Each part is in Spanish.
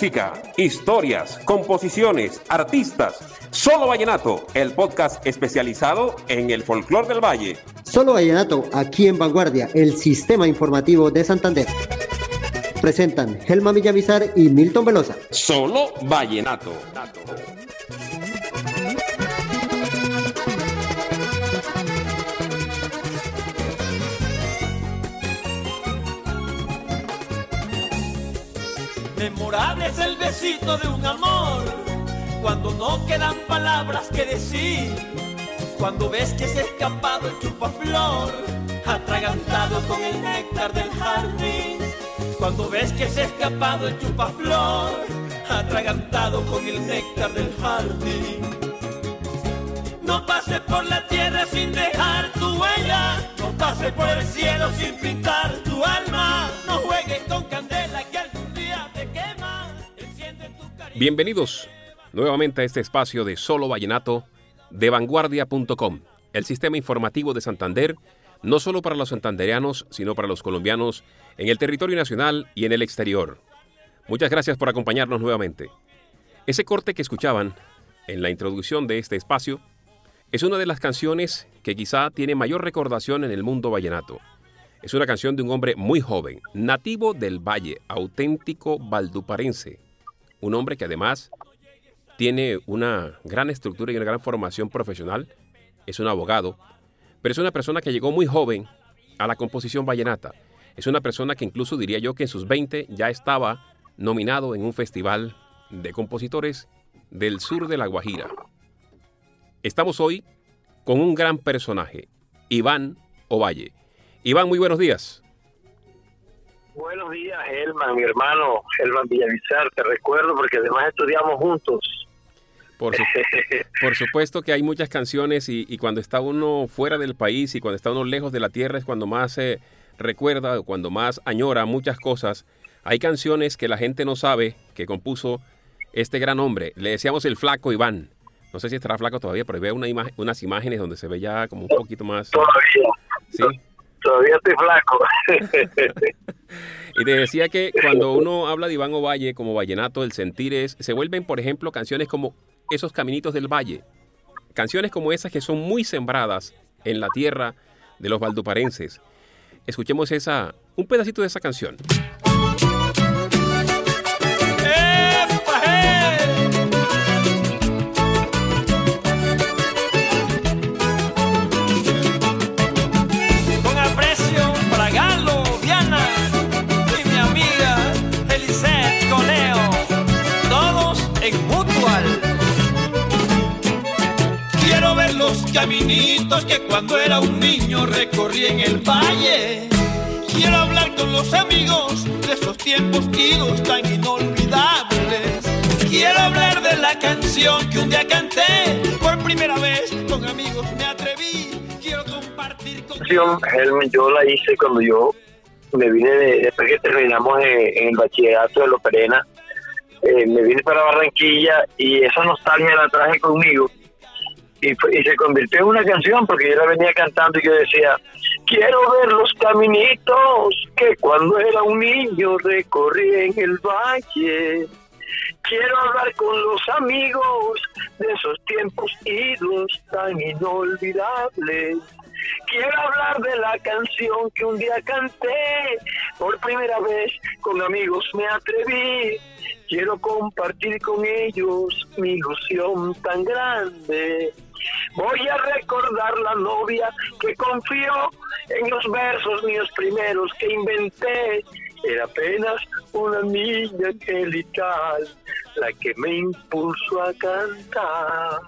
Música, historias, composiciones, artistas. Solo Vallenato, el podcast especializado en el folclor del valle. Solo Vallenato, aquí en Vanguardia, el sistema informativo de Santander. Presentan Helma Villamizar y Milton Velosa. Solo Vallenato. Memorable es el besito de un amor, cuando no quedan palabras que decir, cuando ves que se ha escapado el chupaflor, atragantado con el néctar del jardín, cuando ves que se ha escapado el chupaflor, atragantado con el néctar del jardín. No pases por la tierra sin dejar tu huella, no pases por el cielo sin pintar tu alma, no juegues con Bienvenidos nuevamente a este espacio de Solo Vallenato de vanguardia.com, el sistema informativo de Santander, no solo para los santandereanos, sino para los colombianos en el territorio nacional y en el exterior. Muchas gracias por acompañarnos nuevamente. Ese corte que escuchaban en la introducción de este espacio es una de las canciones que quizá tiene mayor recordación en el mundo vallenato. Es una canción de un hombre muy joven, nativo del Valle, auténtico valduparense. Un hombre que además tiene una gran estructura y una gran formación profesional. Es un abogado, pero es una persona que llegó muy joven a la composición vallenata. Es una persona que incluso diría yo que en sus 20 ya estaba nominado en un festival de compositores del sur de La Guajira. Estamos hoy con un gran personaje, Iván Ovalle. Iván, muy buenos días. Buenos días, Helman, mi hermano, Helman Villavizar, te recuerdo porque además estudiamos juntos. Por, su- por supuesto que hay muchas canciones y, y cuando está uno fuera del país y cuando está uno lejos de la tierra es cuando más se recuerda o cuando más añora muchas cosas. Hay canciones que la gente no sabe que compuso este gran hombre. Le decíamos el flaco Iván. No sé si estará flaco todavía, pero veo una unas imágenes donde se ve ya como un poquito más... Todavía, ¿sí? Todavía estoy flaco. Y te decía que cuando uno habla de Iván Ovalle como vallenato, el sentir es, se vuelven, por ejemplo, canciones como Esos Caminitos del Valle. Canciones como esas que son muy sembradas en la tierra de los valduparenses. Escuchemos esa, un pedacito de esa canción. ¡Epa, eh! Caminitos que cuando era un niño recorrí en el valle. Quiero hablar con los amigos de esos tiempos idos tan inolvidables. Quiero hablar de la canción que un día canté por primera vez con amigos me atreví. Quiero compartir con Helman, yo la hice cuando yo me vine, de- después que terminamos en, el bachillerato de Lo Perena, eh, me vine para Barranquilla y esa nostalgia la traje conmigo y, se convirtió en una canción porque yo la venía cantando y yo decía, quiero ver los caminitos que cuando era un niño recorrí en el valle. Quiero hablar con los amigos de esos tiempos idos tan inolvidables. Quiero hablar de la canción que un día canté por primera vez con amigos me atreví. Quiero compartir con ellos mi ilusión tan grande. Voy a recordar la novia que confió en los versos míos primeros que inventé. Era apenas una niña angelical la que me impulsó a cantar.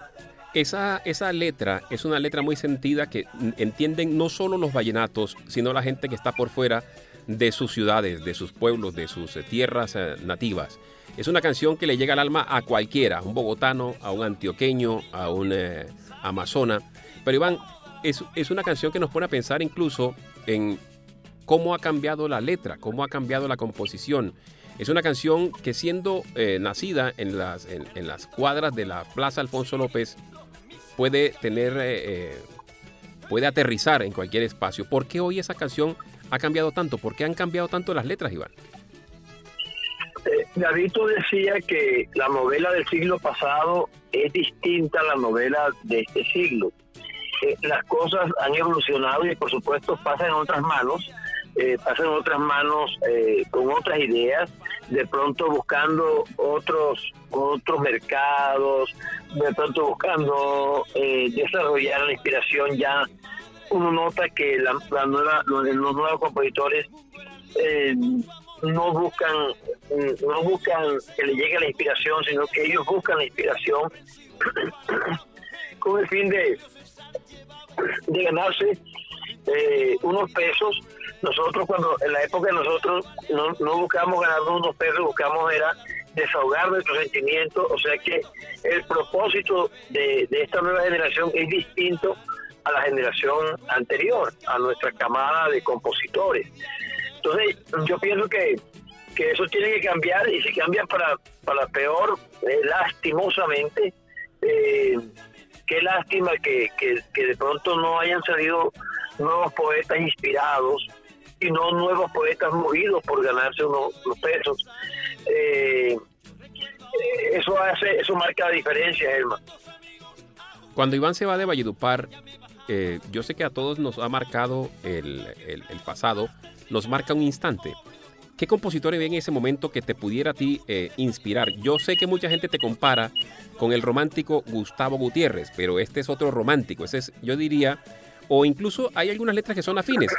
Esa, esa letra es una letra muy sentida que entienden no solo los vallenatos, sino la gente que está por fuera de sus ciudades, de sus pueblos, de sus eh, tierras eh, nativas. Es una canción que le llega al alma a cualquiera, a un bogotano, a un antioqueño, a un eh, amazona. Pero Iván, es, es una canción que nos pone a pensar incluso en cómo ha cambiado la letra, cómo ha cambiado la composición. Es una canción que siendo nacida en las, en, las cuadras de la Plaza Alfonso López, puede tener, puede aterrizar en cualquier espacio. ¿Por qué hoy esa canción ha cambiado tanto? ¿Por qué han cambiado tanto las letras, Iván? Eh, Gavito decía que la novela del siglo pasado es distinta a la novela de este siglo. Eh, las cosas han evolucionado y por supuesto pasan en otras manos, eh, pasan en otras manos eh, con otras ideas, de pronto buscando otros otros mercados, de pronto buscando desarrollar la inspiración ya. Uno nota que la, la nueva, los, nuevos compositores no buscan no buscan que le llegue la inspiración, sino que ellos buscan la inspiración con el fin de, de ganarse eh, unos pesos. Nosotros cuando en la época de nosotros no, no buscamos ganar unos pesos, buscamos era desahogar nuestros sentimientos, o sea que el propósito de, de esta nueva generación es distinto a la generación anterior, a nuestra camada de compositores. Entonces, yo pienso que, que eso tiene que cambiar y si cambia para, para peor, eh, lastimosamente, eh, qué lástima que, que, de pronto no hayan salido nuevos poetas inspirados y no nuevos poetas movidos por ganarse unos, pesos. Eh, eso hace, eso marca la diferencia, Germán. Cuando Iván se va de Valledupar, yo sé que a todos nos ha marcado el, pasado, nos marca un instante. ¿Qué compositor había en ese momento que te pudiera ti eh, inspirar? Yo sé que mucha gente te compara con el romántico Gustavo Gutiérrez, pero este es otro romántico. Ese es, yo diría, o incluso hay algunas letras que son afines,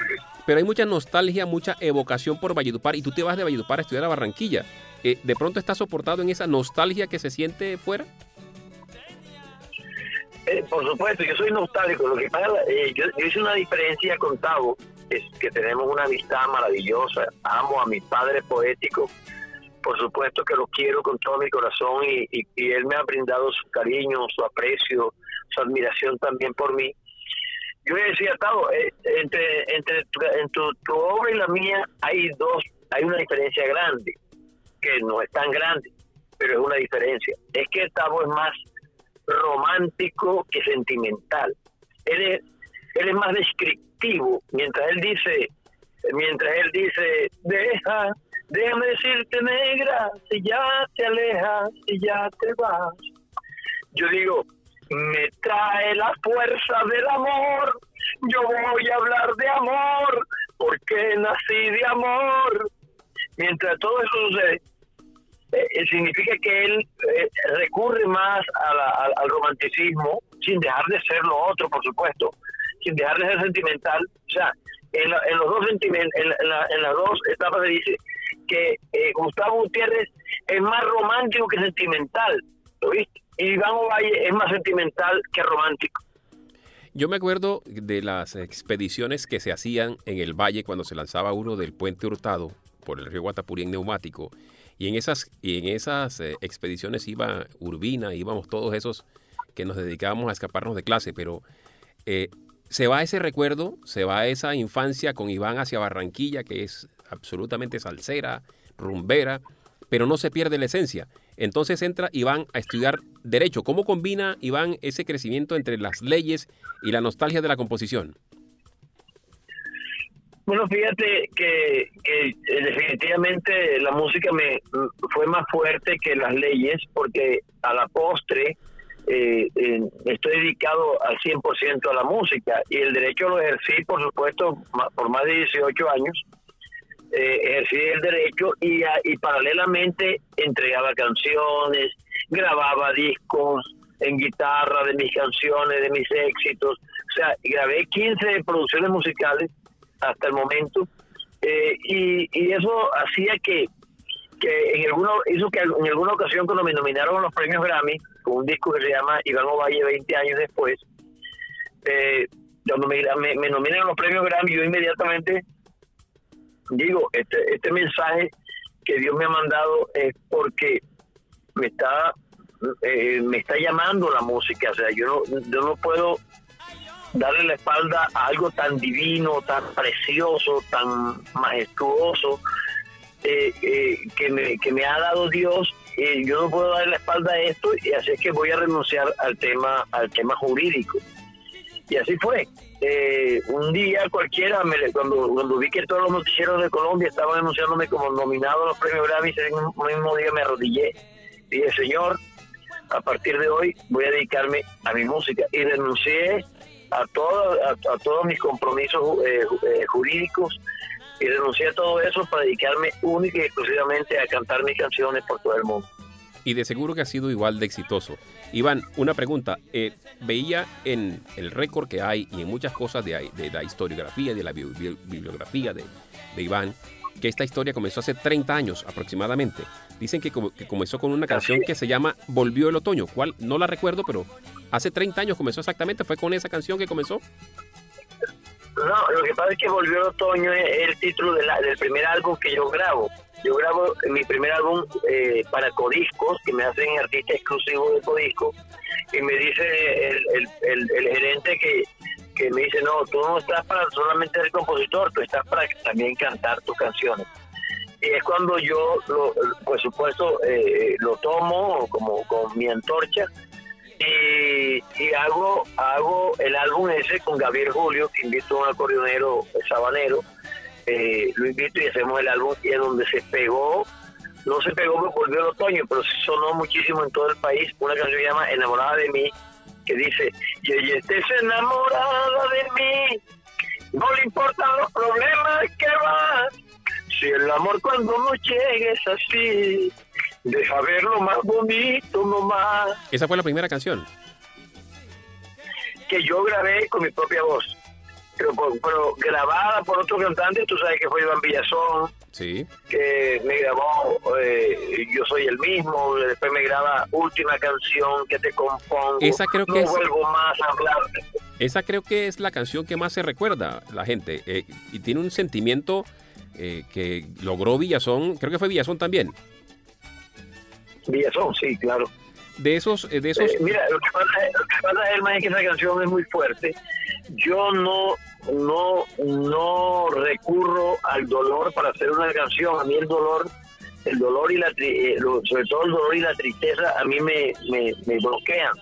pero hay mucha nostalgia, mucha evocación por Valledupar y tú te vas de Valledupar a estudiar a Barranquilla. Eh, ¿De pronto estás soportado en esa nostalgia que se siente fuera? Eh, por supuesto, yo soy nostálgico. Lo que pasa, yo, yo, hice una diferencia con Tavo que, tenemos una amistad maravillosa. Amo a mi padre poético, por supuesto que lo quiero con todo mi corazón y, él me ha brindado su cariño, su aprecio, su admiración también por mí. Yo le decía, Tavo, eh, entre, entre tu, tu, obra y la mía hay dos, hay una diferencia grande, que no es tan grande, pero es una diferencia. Es que Tavo es más romántico que sentimental. Él es, él es más descriptivo mientras él dice, mientras él dice, deja, déjame decirte negra, si ya te alejas, si ya te vas. Yo digo, me trae la fuerza del amor, yo voy a hablar de amor, porque nací de amor. Mientras todo eso sucede, eh, significa que él eh, recurre más al romanticismo, sin dejar de ser lo otro, por supuesto, sin dejar de ser sentimental. O sea, en, los dos sentiment, en, las dos etapas se dice que eh, Gustavo Gutiérrez es más romántico que sentimental. ¿Lo viste? Y Iván Ovalle es más sentimental que romántico. Yo me acuerdo de las expediciones que se hacían en el valle cuando se lanzaba uno del puente Hurtado por el río Guatapurí en neumático. Y en esas, y en esas eh, expediciones iba Urbina, íbamos todos esos que nos dedicábamos a escaparnos de clase, pero eh, se va ese recuerdo, se va esa infancia con Iván hacia Barranquilla, que es absolutamente salsera, rumbera, pero no se pierde la esencia. Entonces entra Iván a estudiar Derecho. ¿Cómo combina Iván ese crecimiento entre las leyes y la nostalgia de la composición? Bueno, fíjate que, eh, definitivamente la música me fue más fuerte que las leyes porque a la postre eh, eh, estoy dedicado al 100% a la música y el derecho lo ejercí, por supuesto, por más de 18 años. Eh, ejercí el derecho y, y paralelamente entregaba canciones, grababa discos en guitarra de mis canciones, de mis éxitos. O sea, grabé 15 producciones musicales hasta el momento. Eh, y, y eso hacía que que en alguna, hizo que en alguna ocasión cuando me nominaron a los premios Grammy, con un disco que se llama Iván Ovalle 20 años después, eh, cuando me, me, nominan a los premios Grammy, yo inmediatamente digo, este, este mensaje que Dios me ha mandado es porque me está eh, me está llamando la música, o sea, yo no, yo no puedo darle la espalda a algo tan divino, tan precioso, tan majestuoso, eh, eh, que, me, ha dado Dios, eh, yo no puedo dar la espalda a esto y así es que voy a renunciar al tema, al tema jurídico. Y así fue. eh, un día cualquiera, me, cuando, cuando vi que todos los noticieros de Colombia estaban anunciándome como nominado a los premios Grammy, ese mismo día me arrodillé y dije, Señor, a partir de hoy voy a dedicarme a mi música. Y renuncié a, todo, a, todos mis compromisos eh, eh, jurídicos y renuncié a todo eso para dedicarme única y exclusivamente a cantar mis canciones por todo el mundo. Y de seguro que ha sido igual de exitoso. Iván, una pregunta. Eh, veía en el récord que hay y en muchas cosas de, de la historiografía, de la bibliografía de, de Iván, que esta historia comenzó hace 30 años aproximadamente. Dicen que, que, comenzó con una canción que se llama Volvió el Otoño, cual no la recuerdo, pero hace 30 años comenzó exactamente, fue con esa canción que comenzó. No, lo que pasa es que Volvió el Otoño es el título de del primer álbum que yo grabo. Yo grabo mi primer álbum eh, para Codiscos, que me hacen artista exclusivo de Codiscos, y me dice el, gerente que que me dice, no, tú no estás para solamente ser compositor, tú estás para también cantar tus canciones. Y es cuando yo, lo, por supuesto, eh, lo tomo como con mi antorcha y, hago hago el álbum ese con Gabriel Julio, que invito a un acordeonero sabanero, eh, lo invito y hacemos el álbum y es donde se pegó, no se pegó porque volvió el otoño, pero sonó muchísimo en todo el país, una canción que se llama Enamorada de mí, que dice, y ella estés enamorada de mí, no le importan los problemas que va, si el amor cuando no llegues así, deja ver lo más bonito nomás. Esa fue la primera canción. Que yo grabé con mi propia voz pero, grabada por otro cantante, tú sabes que fue Iván Villazón, sí. que me grabó eh, Yo Soy el Mismo, después me graba Última Canción que te compongo, esa creo que no vuelvo más a hablar. Esa creo que es la canción que más se recuerda la gente eh, y tiene un sentimiento eh, que logró Villazón, creo que fue Villazón también. Villazón, sí, claro. De esos de esos mira lo que pasa, lo que pasa es que esa canción es muy fuerte. Yo no no no recurro al dolor para hacer una canción. A mí el dolor el dolor y la eh, sobre todo el dolor y la tristeza a mí me, me, bloquean.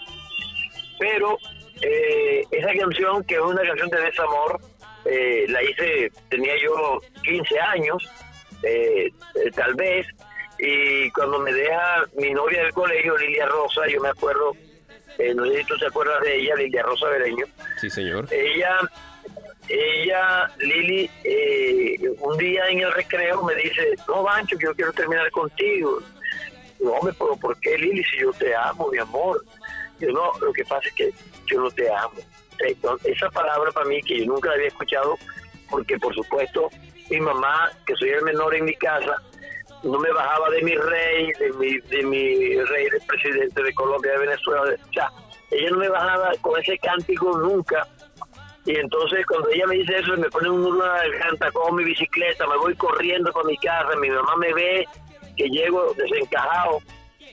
Pero eh, esa canción que es una canción de desamor eh, la hice tenía yo 15 años tal vez y cuando me deja mi novia del colegio Lilia Rosa yo me acuerdo eh, no sé si tú te acuerdas de ella, Lilia Rosa Bereño. Sí, señor. Ella, ella, Lili, eh, un día en el recreo me dice, no, Bancho, yo quiero terminar contigo. No, hombre, pero ¿por qué, Lili, si yo te amo, mi amor? Yo no, lo que pasa es que yo no te amo. esa palabra para mí que yo nunca la había escuchado, porque por supuesto mi mamá, que soy el menor en mi casa, no me bajaba de mi rey, de mi, de mi rey, del presidente de Colombia, de Venezuela. O sea, ella no me bajaba con ese cántico nunca. Y entonces cuando ella me dice eso, me pone un nudo en la garganta, cojo mi bicicleta, me voy corriendo con mi casa, mi mamá me ve que llego desencajado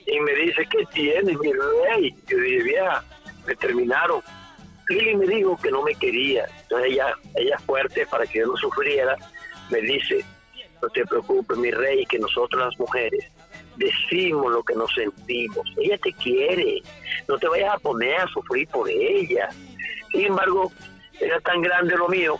y me dice, ¿qué tienes, mi rey? Yo dije, vieja, me terminaron. Y me dijo que no me quería. Entonces ella, ella fuerte para que yo no sufriera, me dice, no te preocupes, mi rey, que nosotros las mujeres decimos lo que nos sentimos. Ella te quiere, no te vayas a poner a sufrir por ella. Sin embargo, era tan grande lo mío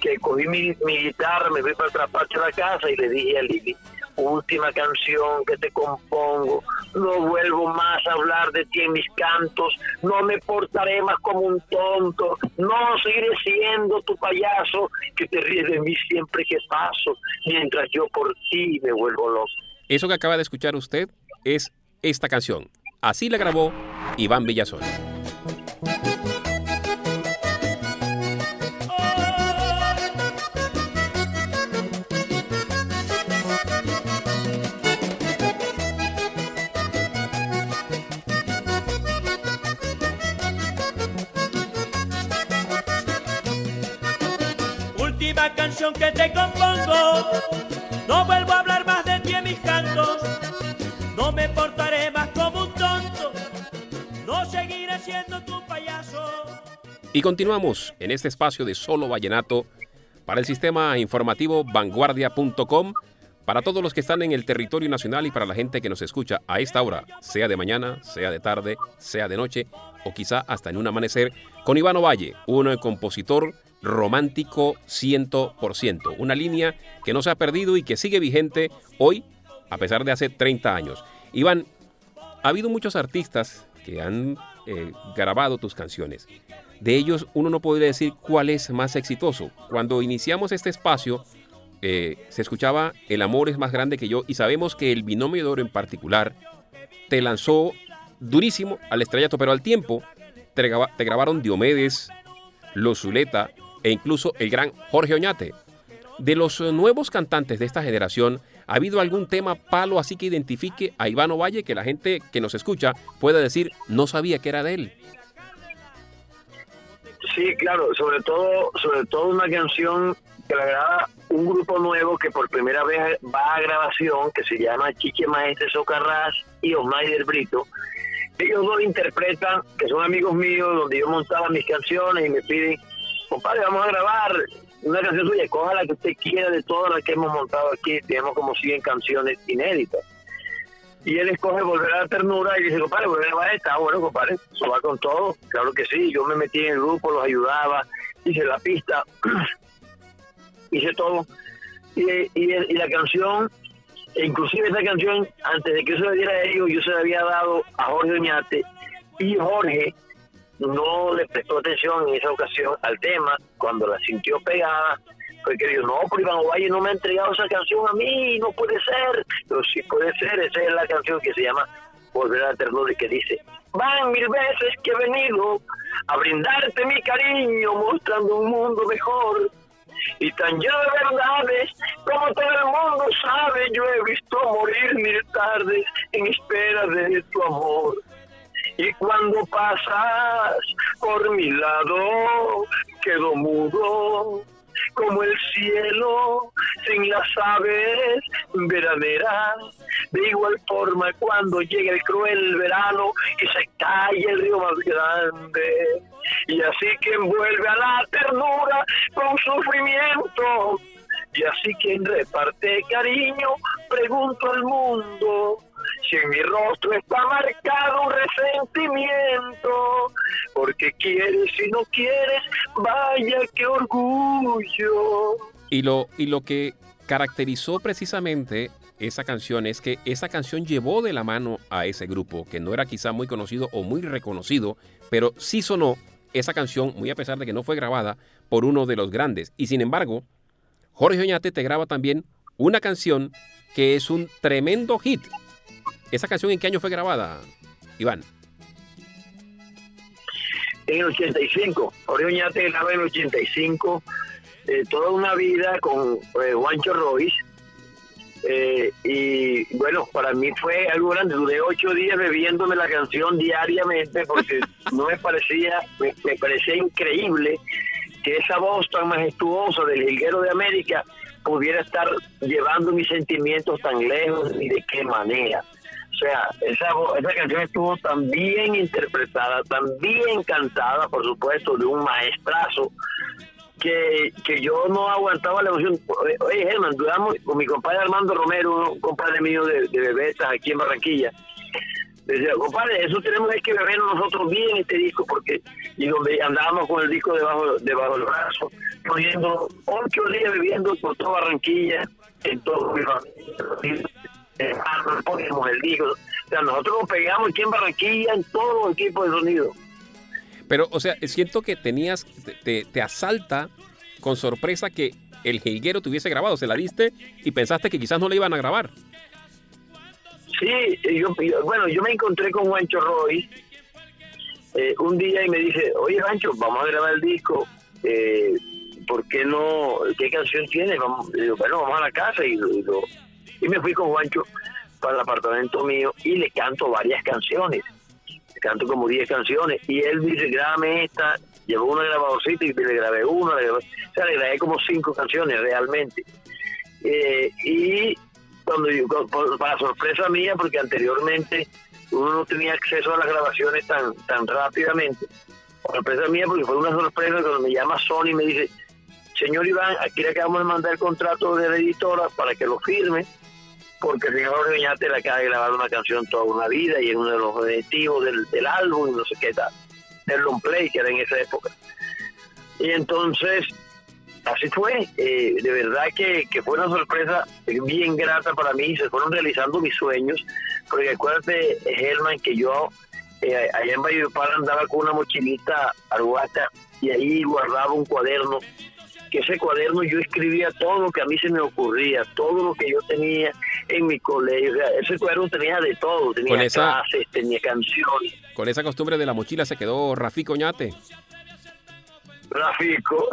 que cogí mi, mi guitarra, me fui para otra parte de la casa y le dije a Lili, última canción que te compongo, no vuelvo más a hablar de ti en mis cantos, no me portaré más como un tonto, no seguiré siendo tu payaso que te ríes de mí siempre que paso, mientras yo por ti me vuelvo loco. Eso que acaba de escuchar usted es esta canción. Así la grabó Iván Villazón. Que te compongo. No vuelvo a hablar más de ti en mis cantos. No me portaré más como un tonto. No seguiré siendo tu payaso. Y continuamos en este espacio de Solo Vallenato para el sistema informativo vanguardia.com. Para todos los que están en el territorio nacional y para la gente que nos escucha a esta hora, sea de mañana, sea de tarde, sea de noche o quizá hasta en un amanecer, con Iván Ovalle, un compositor romántico 100%. Una línea que no se ha perdido y que sigue vigente hoy, a pesar de hace 30 años. Iván, ha habido muchos artistas que han eh, grabado tus canciones. De ellos uno no podría decir cuál es más exitoso. Cuando iniciamos este espacio, eh, se escuchaba El amor es más grande que yo y sabemos que el binomio de oro en particular te lanzó durísimo al estrellato, pero al tiempo te, te grabaron Diomedes, Los Zuleta e incluso el gran Jorge Oñate. De los nuevos cantantes de esta generación, ¿ha habido algún tema palo así que identifique a Iván Ovalle que la gente que nos escucha pueda decir no sabía que era de él? Sí, claro, sobre todo, sobre todo una canción que la graba un grupo nuevo que por primera vez va a grabación, que se llama Chiche Maestre Socarrás y Osmaider Brito. Ellos dos interpretan, que son amigos míos, donde yo montaba mis canciones y me piden, compadre, vamos a grabar una canción suya, coja la que usted quiera de todas las que hemos montado aquí, tenemos como 100 canciones inéditas. Y él escoge volver a la ternura y dice, compadre, volver a esta. Ah, bueno, compadre, eso va con todo. Claro que sí, yo me metí en el grupo, los ayudaba, hice la pista, hice todo. Y, y, la canción, e inclusive esa canción, antes de que yo se la diera a ellos, yo se la había dado a Jorge Oñate. Y Jorge no le prestó atención en esa ocasión al tema, cuando la sintió pegada, fue que dijo, no, pero Iván Ovalle no me ha entregado esa canción a mí, no puede ser. Pero sí puede ser, esa es la canción que se llama Volver a Ternura y que dice, van mil veces que he venido a brindarte mi cariño, mostrando un mundo mejor. Y tan lleno de verdades, como todo el mundo sabe, yo he visto morir mil tardes en espera de tu amor. Y cuando pasas por mi lado, quedo mudo como el cielo sin las aves veraneras. De igual forma, cuando llega el cruel verano y se cae el río más grande, y así que envuelve a la ternura con sufrimiento, y así quien reparte cariño, pregunto al mundo si en mi rostro está marcado un resentimiento, porque quieres y no quieres, vaya qué orgullo. Y lo, y lo que caracterizó precisamente esa canción es que esa canción llevó de la mano a ese grupo, que no era quizá muy conocido o muy reconocido, pero sí sonó esa canción, muy a pesar de que no fue grabada por uno de los grandes. Y sin embargo, Jorge Oñate te graba también una canción que es un tremendo hit ¿Esa canción en qué año fue grabada, Iván? En el 85. Oñate graba en el 85. Eh, toda una vida con eh, Juancho Royce. Eh, y bueno, para mí fue algo grande. Duré ocho días bebiéndome la canción diariamente porque no me parecía, me, parecía increíble que esa voz tan majestuosa del Higuero de América pudiera estar llevando mis sentimientos tan lejos y de qué manera. O sea, esa, esa canción estuvo tan bien interpretada, tan bien cantada, por supuesto, de un maestrazo, que, que yo no aguantaba la emoción. Oye, Germán, duramos con mi compadre Armando Romero, un compadre mío de, de aquí en Barranquilla. Decía, compadre, eso tenemos que beber nosotros bien este disco, porque y donde andábamos con el disco debajo, debajo del brazo, poniendo ocho días bebiendo por toda Barranquilla, en todo mi familia el disco. O sea, nosotros nos pegamos aquí en Barranquilla en todos los equipos de sonido. Pero, o sea, siento que tenías, te, te asalta con sorpresa que el jilguero te hubiese grabado, se la diste y pensaste que quizás no le iban a grabar. Sí, yo, bueno, yo me encontré con Juancho Roy eh, un día y me dice, oye Juancho, vamos a grabar el disco, eh, ¿por qué no? ¿Qué canción tienes? Vamos, bueno, vamos a la casa y, y lo, y me fui con Juancho para el apartamento mío y le canto varias canciones. Le canto como 10 canciones. Y él dice, grábame esta. Llevó una grabadorcita y le grabé una. Le grabé, o sea, le grabé como cinco canciones realmente. Eh, y cuando yo, para sorpresa mía, porque anteriormente uno no tenía acceso a las grabaciones tan tan rápidamente. sorpresa mía, porque fue una sorpresa cuando me llama Sony y me dice, señor Iván, aquí le acabamos de mandar el contrato de la editora para que lo firme porque el señor Viñate le acaba de grabar una canción toda una vida y es uno de los objetivos del, álbum y no sé qué tal, del long play que era en esa época. Y entonces, así fue. Eh, de verdad que, que, fue una sorpresa bien grata para mí. Se fueron realizando mis sueños. Porque acuérdate, Helman, que yo eh, allá en Valledupar andaba con una mochilita arhuaca y ahí guardaba un cuaderno que ese cuaderno yo escribía todo lo que a mí se me ocurría, todo lo que yo tenía en mi colegio. ese cuaderno tenía de todo, tenía clases, tenía canciones. Con esa costumbre de la mochila se quedó Rafico Ñate. Rafico.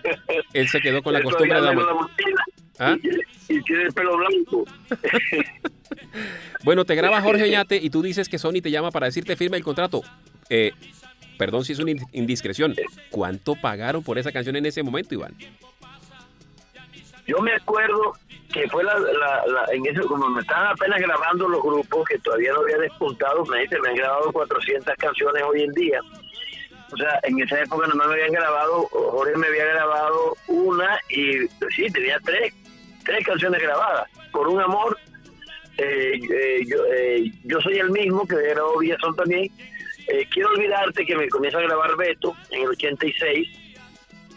Él se quedó con la costumbre de la, mochila. ¿Ah? Y, tiene el pelo blanco. bueno, te graba Jorge Ñate y tú dices que Sony te llama para decirte firme el contrato. Eh, Perdón si es una indiscreción. ¿Cuánto pagaron por esa canción en ese momento, Iván? Yo me acuerdo que fue la, en ese, como me estaban apenas grabando los grupos que todavía no había despuntado, me dicen, me han grabado 400 canciones hoy en día. O sea, en esa época no me habían grabado, Jorge me había grabado una y sí, tenía tres, tres canciones grabadas. Por un amor, eh, eh, yo, eh, yo soy el mismo que grabó Villazón también eh, quiero olvidarte que me comienza a grabar Beto en el 86.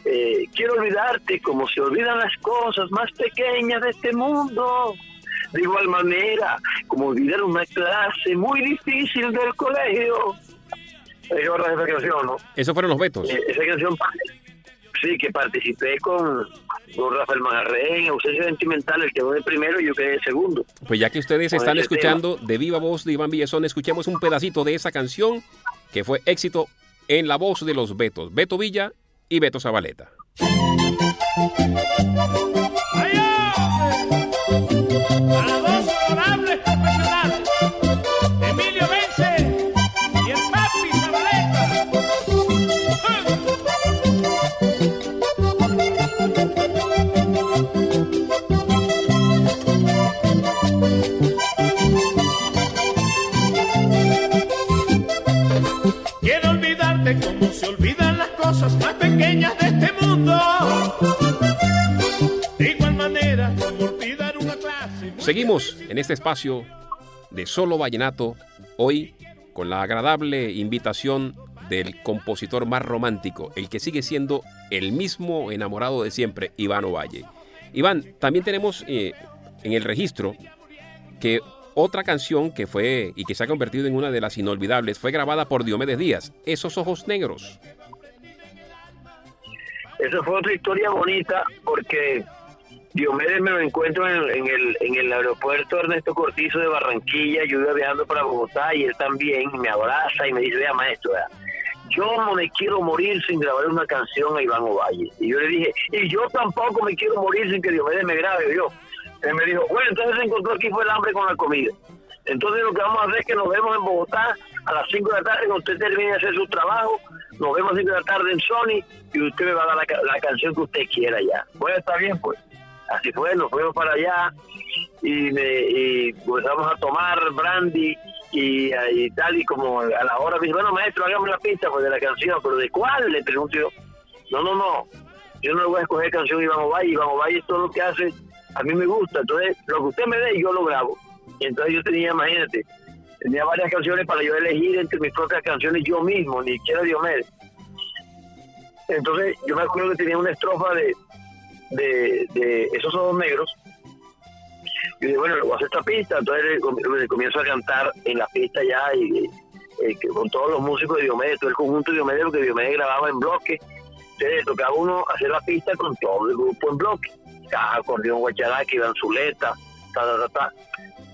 Eh, quiero olvidarte como se olvidan las cosas más pequeñas de este mundo. De igual manera, como olvidar una clase muy difícil del colegio. Esa canción, ¿no? Esos fueron los Betos. Eh, esa canción, sí, que participé con, con Rafael Magarré en Ausencia Sentimental, el que fue el primero y yo quedé segundo. Pues ya que ustedes están escuchando de viva voz de Iván Villazón, escuchemos un pedacito de esa canción que fue éxito en la voz de los Betos, Beto Villa y Beto Zabaleta. Seguimos en este espacio de Solo Vallenato, hoy con la agradable invitación del compositor más romántico, el que sigue siendo el mismo enamorado de siempre, Iván Ovalle. Iván, también tenemos eh, en el registro que otra canción que fue y que se ha convertido en una de las inolvidables fue grabada por Diomedes Díaz, Esos Ojos Negros. Esa fue otra historia bonita porque Diomedes me lo encuentro en, el, en el aeropuerto Ernesto Cortizo de Barranquilla, yo iba viajando para Bogotá y él también me abraza y me dice, vea maestro, yo no me quiero morir sin grabar una canción a Iván Ovalle. Y yo le dije, y yo tampoco me quiero morir sin que Diomedes me grabe yo. Él me dijo, bueno, entonces se encontró aquí fue el hambre con la comida. Entonces lo que vamos a hacer es que nos vemos en Bogotá a las 5 de la tarde, cuando usted termine de hacer su trabajo, nos vemos a las 5 de la tarde en Sony y usted me va a dar la, canción que usted quiera ya. Bueno, está bien, pues. Así fue, nos fuimos para allá y, me, y comenzamos a tomar brandy y, y, tal, y como a la hora me dice, bueno, maestro, hagamos la pista pues, de la canción, pero ¿de cuál? Le pregunto yo. No, no, no, yo no voy a escoger canción Iván Ovalle, Iván Ovalle todo lo que hace, a mí me gusta, entonces lo que usted me dé yo lo grabo. Y entonces yo tenía, imagínate, tenía varias canciones para yo elegir entre mis propias canciones yo mismo, ni siquiera Diomedes. Entonces yo me acuerdo que tenía una estrofa de, de, Esos Ojos Negros. Y dije, bueno, le voy a hacer esta pista. Entonces le, comienzo a cantar en la pista ya y eh, con todos los músicos de Diomedes, todo el conjunto de Diomedes, porque Diomedes grababa en bloque. Entonces tocaba uno hacer la pista con todo el grupo en bloque. Caja, acordeón, guacharaca, Iván Zuleta, ta, ta, ta, ta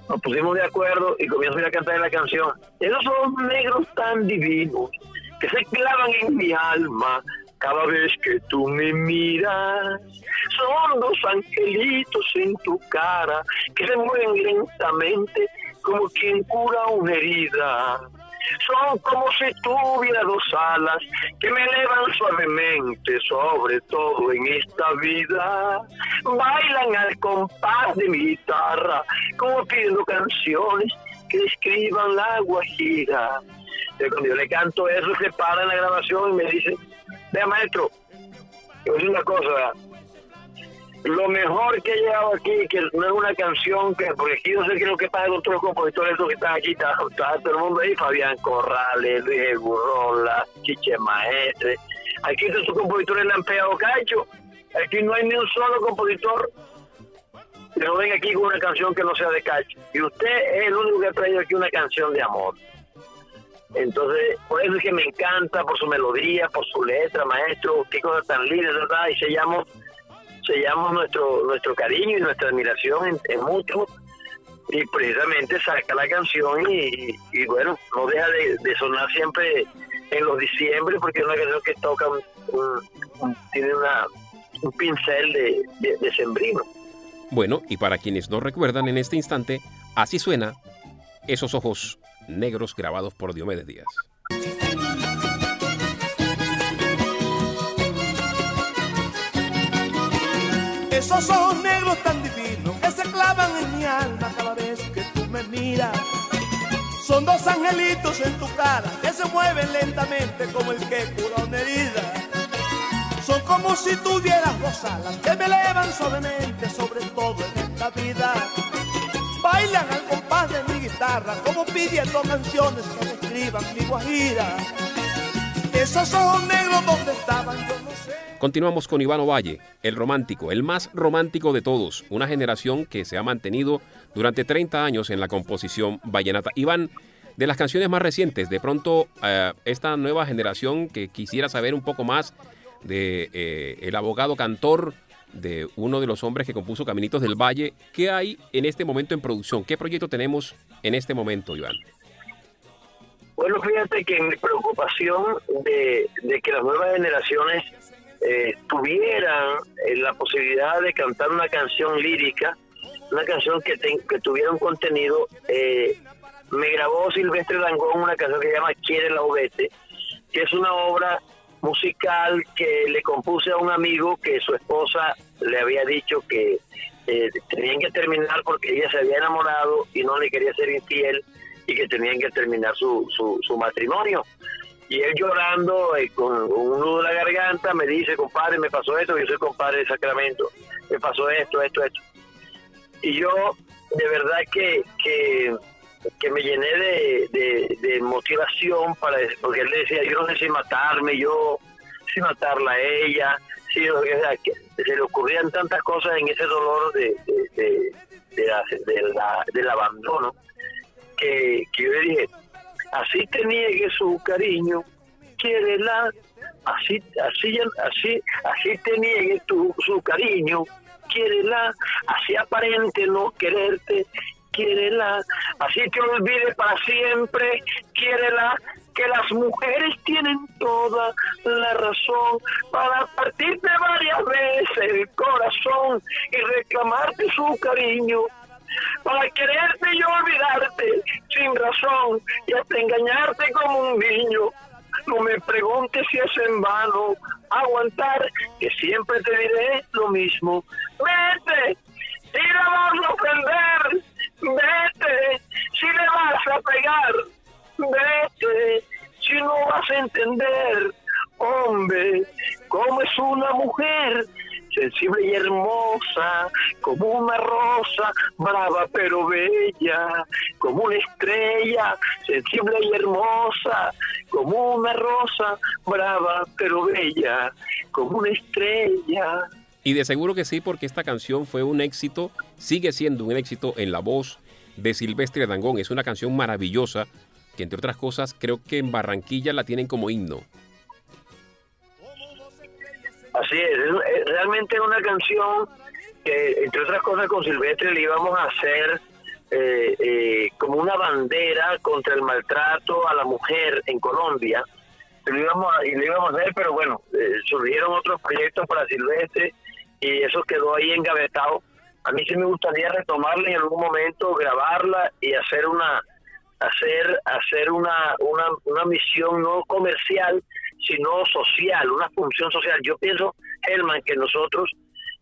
nos pusimos de acuerdo y comienzo a cantar la canción. Esos son negros tan divinos que se clavan en mi alma cada vez que tú me miras. Son dos angelitos en tu cara que se mueven lentamente como quien cura una herida. Son como si tuviera dos alas que me elevan suavemente sobre todo en esta vida. Bailan al compás de mi guitarra, como pidiendo canciones que describan la guajira. Cuando yo le canto eso, se para en la grabación y me dice, vea maestro, yo una cosa, lo mejor que he llegado aquí, que no es una canción, que porque aquí no sé qué es lo que pasa con todos compositores que están aquí, está, todo el mundo ahí, Fabián Corrales, Luis Burrola, Chiche Maestre, Aquí todos sus compositores le han pegado cacho. Aquí no hay ni un solo compositor que no venga aquí con una canción que no sea de cacho. Y usted es el único que ha traído aquí una canción de amor. Entonces, por eso es que me encanta, por su melodía, por su letra, maestro, qué cosa tan linda, ¿verdad? Y sellamos, sellamos nuestro, nuestro cariño y nuestra admiración en, en mutuo. Y precisamente saca la canción y, y bueno, no deja de, sonar siempre en los diciembre porque es una canción que toca un, tiene un pincel de, de, de sembrino. Bueno, y para quienes no recuerdan en este instante, así suena esos ojos negros grabados por Diomedes Díaz. Esos ojos negros tan divinos que se clavan en mi alma cada vez que tú me miras. Son dos angelitos en tu cara que se mueven lentamente como el que cura una herida. Son como si tuvieras dos alas que me elevan suavemente sobre todo en esta vida. Bailan al de mi guitarra como pidiendo canciones mi guajira. Esos negros donde estaban yo no sé. Continuamos con Iván Ovalle, el romántico, el más romántico de todos, una generación que se ha mantenido durante 30 años en la composición vallenata. Iván, de las canciones más recientes, de pronto eh, esta nueva generación que quisiera saber un poco más de eh, el abogado cantor de uno de los hombres que compuso Caminitos del Valle, ¿qué hay en este momento en producción? ¿Qué proyecto tenemos en este momento, Iván? Bueno, fíjate que mi preocupación de, de que las nuevas generaciones eh, tuvieran eh, la posibilidad de cantar una canción lírica, una canción que, ten- que tuviera un contenido, eh, me grabó Silvestre Dangón una canción que se llama Quiere la Ovete, que es una obra musical que le compuse a un amigo que su esposa le había dicho que eh, tenían que terminar porque ella se había enamorado y no le quería ser infiel y que tenían que terminar su, su, su matrimonio. Y él llorando eh, con un nudo en la garganta me dice, compadre, me pasó esto, yo soy compadre de Sacramento, me pasó esto, esto, esto. Y yo de verdad que, que, que me llené de, de, motivación para porque él decía, yo no sé si matarme, yo, si matarla a ella, si, o se le ocurrían tantas cosas en ese dolor de, de, de la- del abandono que, que yo le dije, así te niegue su cariño, quiérela, así, así, así, así te niegue tu, su cariño, quiérela, así aparente no quererte, quiérela, así te olvide para siempre, quiérela, que las mujeres tienen toda la razón para partirte varias veces el corazón y reclamarte su cariño para quererte y olvidarte sin razón y hasta engañarte como un niño. No me preguntes si es en vano aguantar, que siempre te diré lo mismo. Vete, si le vas a ofender, vete, si le vas a pegar, vete, si no vas a entender, hombre, cómo es una mujer sensible y hermosa, como una rosa, brava pero bella, como una estrella, sensible y hermosa, como una rosa, brava pero bella, como una estrella. Y de seguro que sí, porque esta canción fue un éxito, sigue siendo un éxito en la voz de Silvestre Dangón. Es una canción maravillosa que, entre otras cosas, creo que en Barranquilla la tienen como himno. Así es, es- es realmente una canción que, entre otras cosas, con Silvestre le íbamos a hacer eh, eh, como una bandera contra el maltrato a la mujer en Colombia. Lo íbamos a, y lo íbamos a hacer, pero bueno, eh, surgieron otros proyectos para Silvestre y eso quedó ahí engavetado. A mí sí me gustaría retomarla en algún momento, grabarla y hacer una hacer hacer una, una, una misión no comercial, sino social, una función social. Yo pienso, Herman, que nosotros,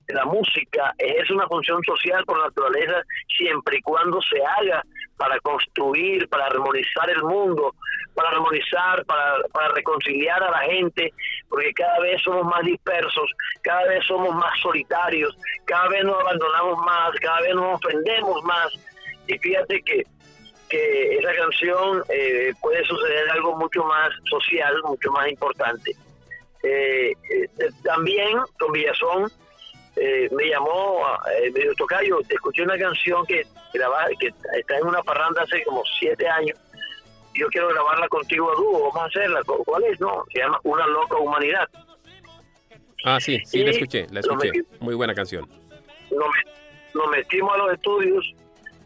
la música es una función social por naturaleza, siempre y cuando se haga para construir, para armonizar el mundo, para armonizar, para, para reconciliar a la gente, porque cada vez somos más dispersos, cada vez somos más solitarios, cada vez nos abandonamos más, cada vez nos ofendemos más. Y fíjate que que esa canción eh, puede suceder algo mucho más social, mucho más importante. Eh, eh, también con Villazón eh, me llamó, eh, me dijo, Tocayo, escuché una canción que, graba, que está en una parranda hace como siete años. Yo quiero grabarla contigo a dúo, vamos a hacerla. ¿Cuál es? No, se llama Una Loca Humanidad. Ah, sí, sí, la escuché, la escuché. Muy buena canción. Nos, nos metimos a los estudios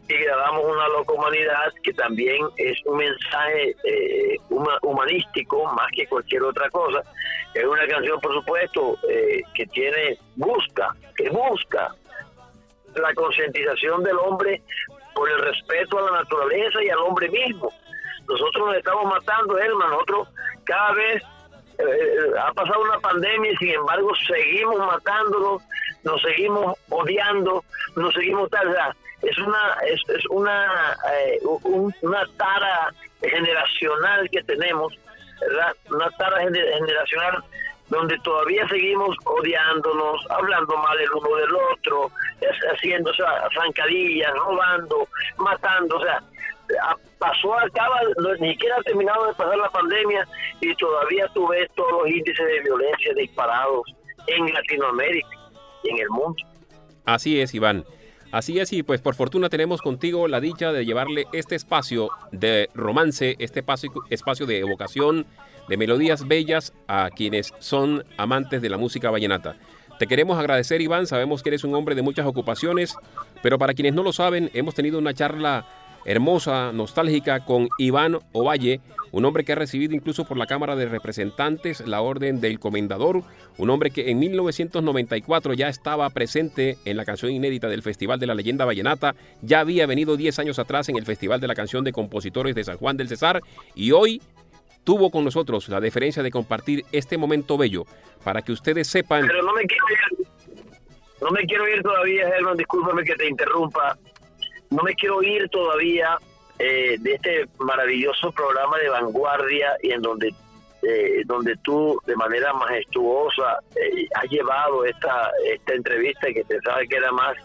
y grabamos una loca humanidad que también es un mensaje eh, humanístico más que cualquier otra cosa. Es una canción, por supuesto, eh, que tiene, busca, que busca la concientización del hombre por el respeto a la naturaleza y al hombre mismo. Nosotros nos estamos matando, Elma, nosotros cada vez eh, ha pasado una pandemia y sin embargo seguimos matándonos, nos seguimos odiando, nos seguimos tal es una es, una eh, una tara generacional que tenemos una tara generacional donde todavía seguimos odiándonos hablando mal el uno del otro haciendo zancadillas robando matando o sea pasó acaba ni siquiera ha terminado de pasar la pandemia y todavía tú ves todos los índices de violencia disparados en Latinoamérica y en el mundo. Así es Iván Así es, y pues por fortuna tenemos contigo la dicha de llevarle este espacio de romance, este espacio, de evocación, de melodías bellas a quienes son amantes de la música vallenata. Te queremos agradecer, Iván. Sabemos que eres un hombre de muchas ocupaciones, pero para quienes no lo saben, hemos tenido una charla hermosa, nostálgica con Iván Ovalle, un hombre que ha recibido incluso por la Cámara de Representantes la Orden del Comendador, un hombre que en 1994 ya estaba presente en la canción inédita del Festival de la Leyenda Vallenata, ya había venido 10 años atrás en el Festival de la Canción de Compositores de San Juan del Cesar y hoy tuvo con nosotros la deferencia de compartir este momento bello para que ustedes sepan... Pero no me quiero ir, no me quiero ir todavía, Germán, discúlpame que te interrumpa no me quiero ir todavía eh, de este maravilloso programa de vanguardia y en donde eh, donde tú de manera majestuosa eh, has llevado esta esta entrevista que pensaba que era más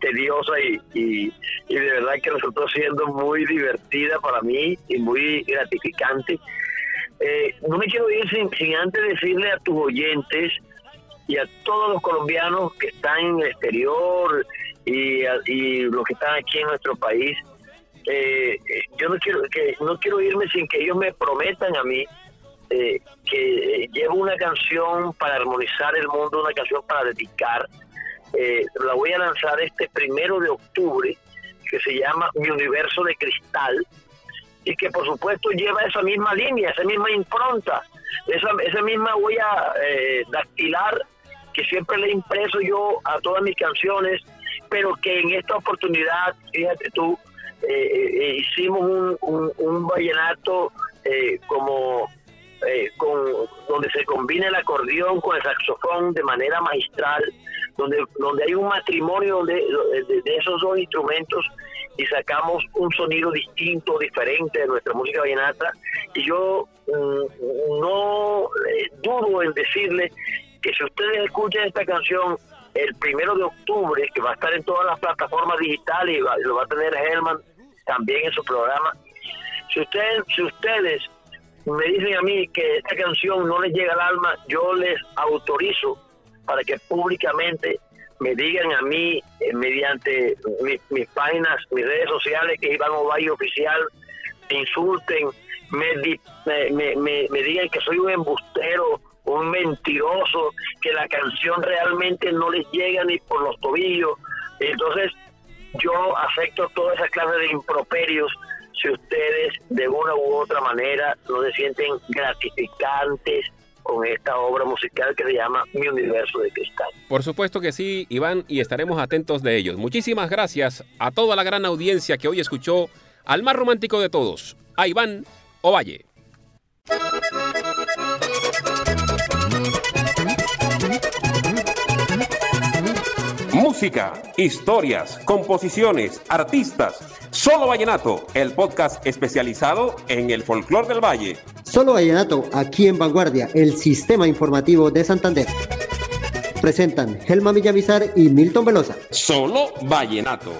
tediosa y, y, y, de verdad que resultó siendo muy divertida para mí y muy gratificante. no me quiero ir sin, sin antes decirle a tus oyentes y a todos los colombianos que están en el exterior y, y los que están aquí en nuestro país, eh, yo no quiero que no quiero irme sin que ellos me prometan a mí eh, que llevo una canción para armonizar el mundo, una canción para dedicar. Eh, la voy a lanzar este primero de octubre, que se llama Mi Universo de Cristal, y que por supuesto lleva esa misma línea, esa misma impronta, esa, esa misma huella eh, dactilar que siempre le he impreso yo a todas mis canciones pero que en esta oportunidad, fíjate tú, eh, eh, hicimos un, un, vallenato eh, como con, donde se combina el acordeón con el saxofón de manera magistral, donde, donde hay un matrimonio de, de, esos dos instrumentos y sacamos un sonido distinto, diferente de nuestra música vallenata. Y yo mm, no dudo en decirle que si ustedes escuchan esta canción el primero de octubre, que va a estar en todas las plataformas digitales y lo va a tener Herman también en su programa. Si ustedes, si ustedes me dicen a mí que esta canción no les llega al alma, yo les autorizo para que públicamente me digan a mí eh, mediante mis páginas, mis redes sociales, que Iván Ovalle Oficial, me insulten, me, me, me, me digan que soy un embustero, un mentiroso, que la canción realmente no les llega ni por los tobillos. Entonces, yo acepto toda esa clase de improperios si ustedes de una u otra manera no se sienten gratificantes con esta obra musical que se llama Mi Universo de Cristal. Por supuesto que sí, Iván, y estaremos atentos de ellos. Muchísimas gracias a toda la gran audiencia que hoy escuchó al más romántico de todos, a Iván Ovalle. Música, historias, composiciones, artistas. Solo Vallenato, el podcast especializado en el folclor del valle. Solo Vallenato, aquí en Vanguardia, el sistema informativo de Santander. Presentan Helma Villamizar y Milton Velosa. Solo Vallenato.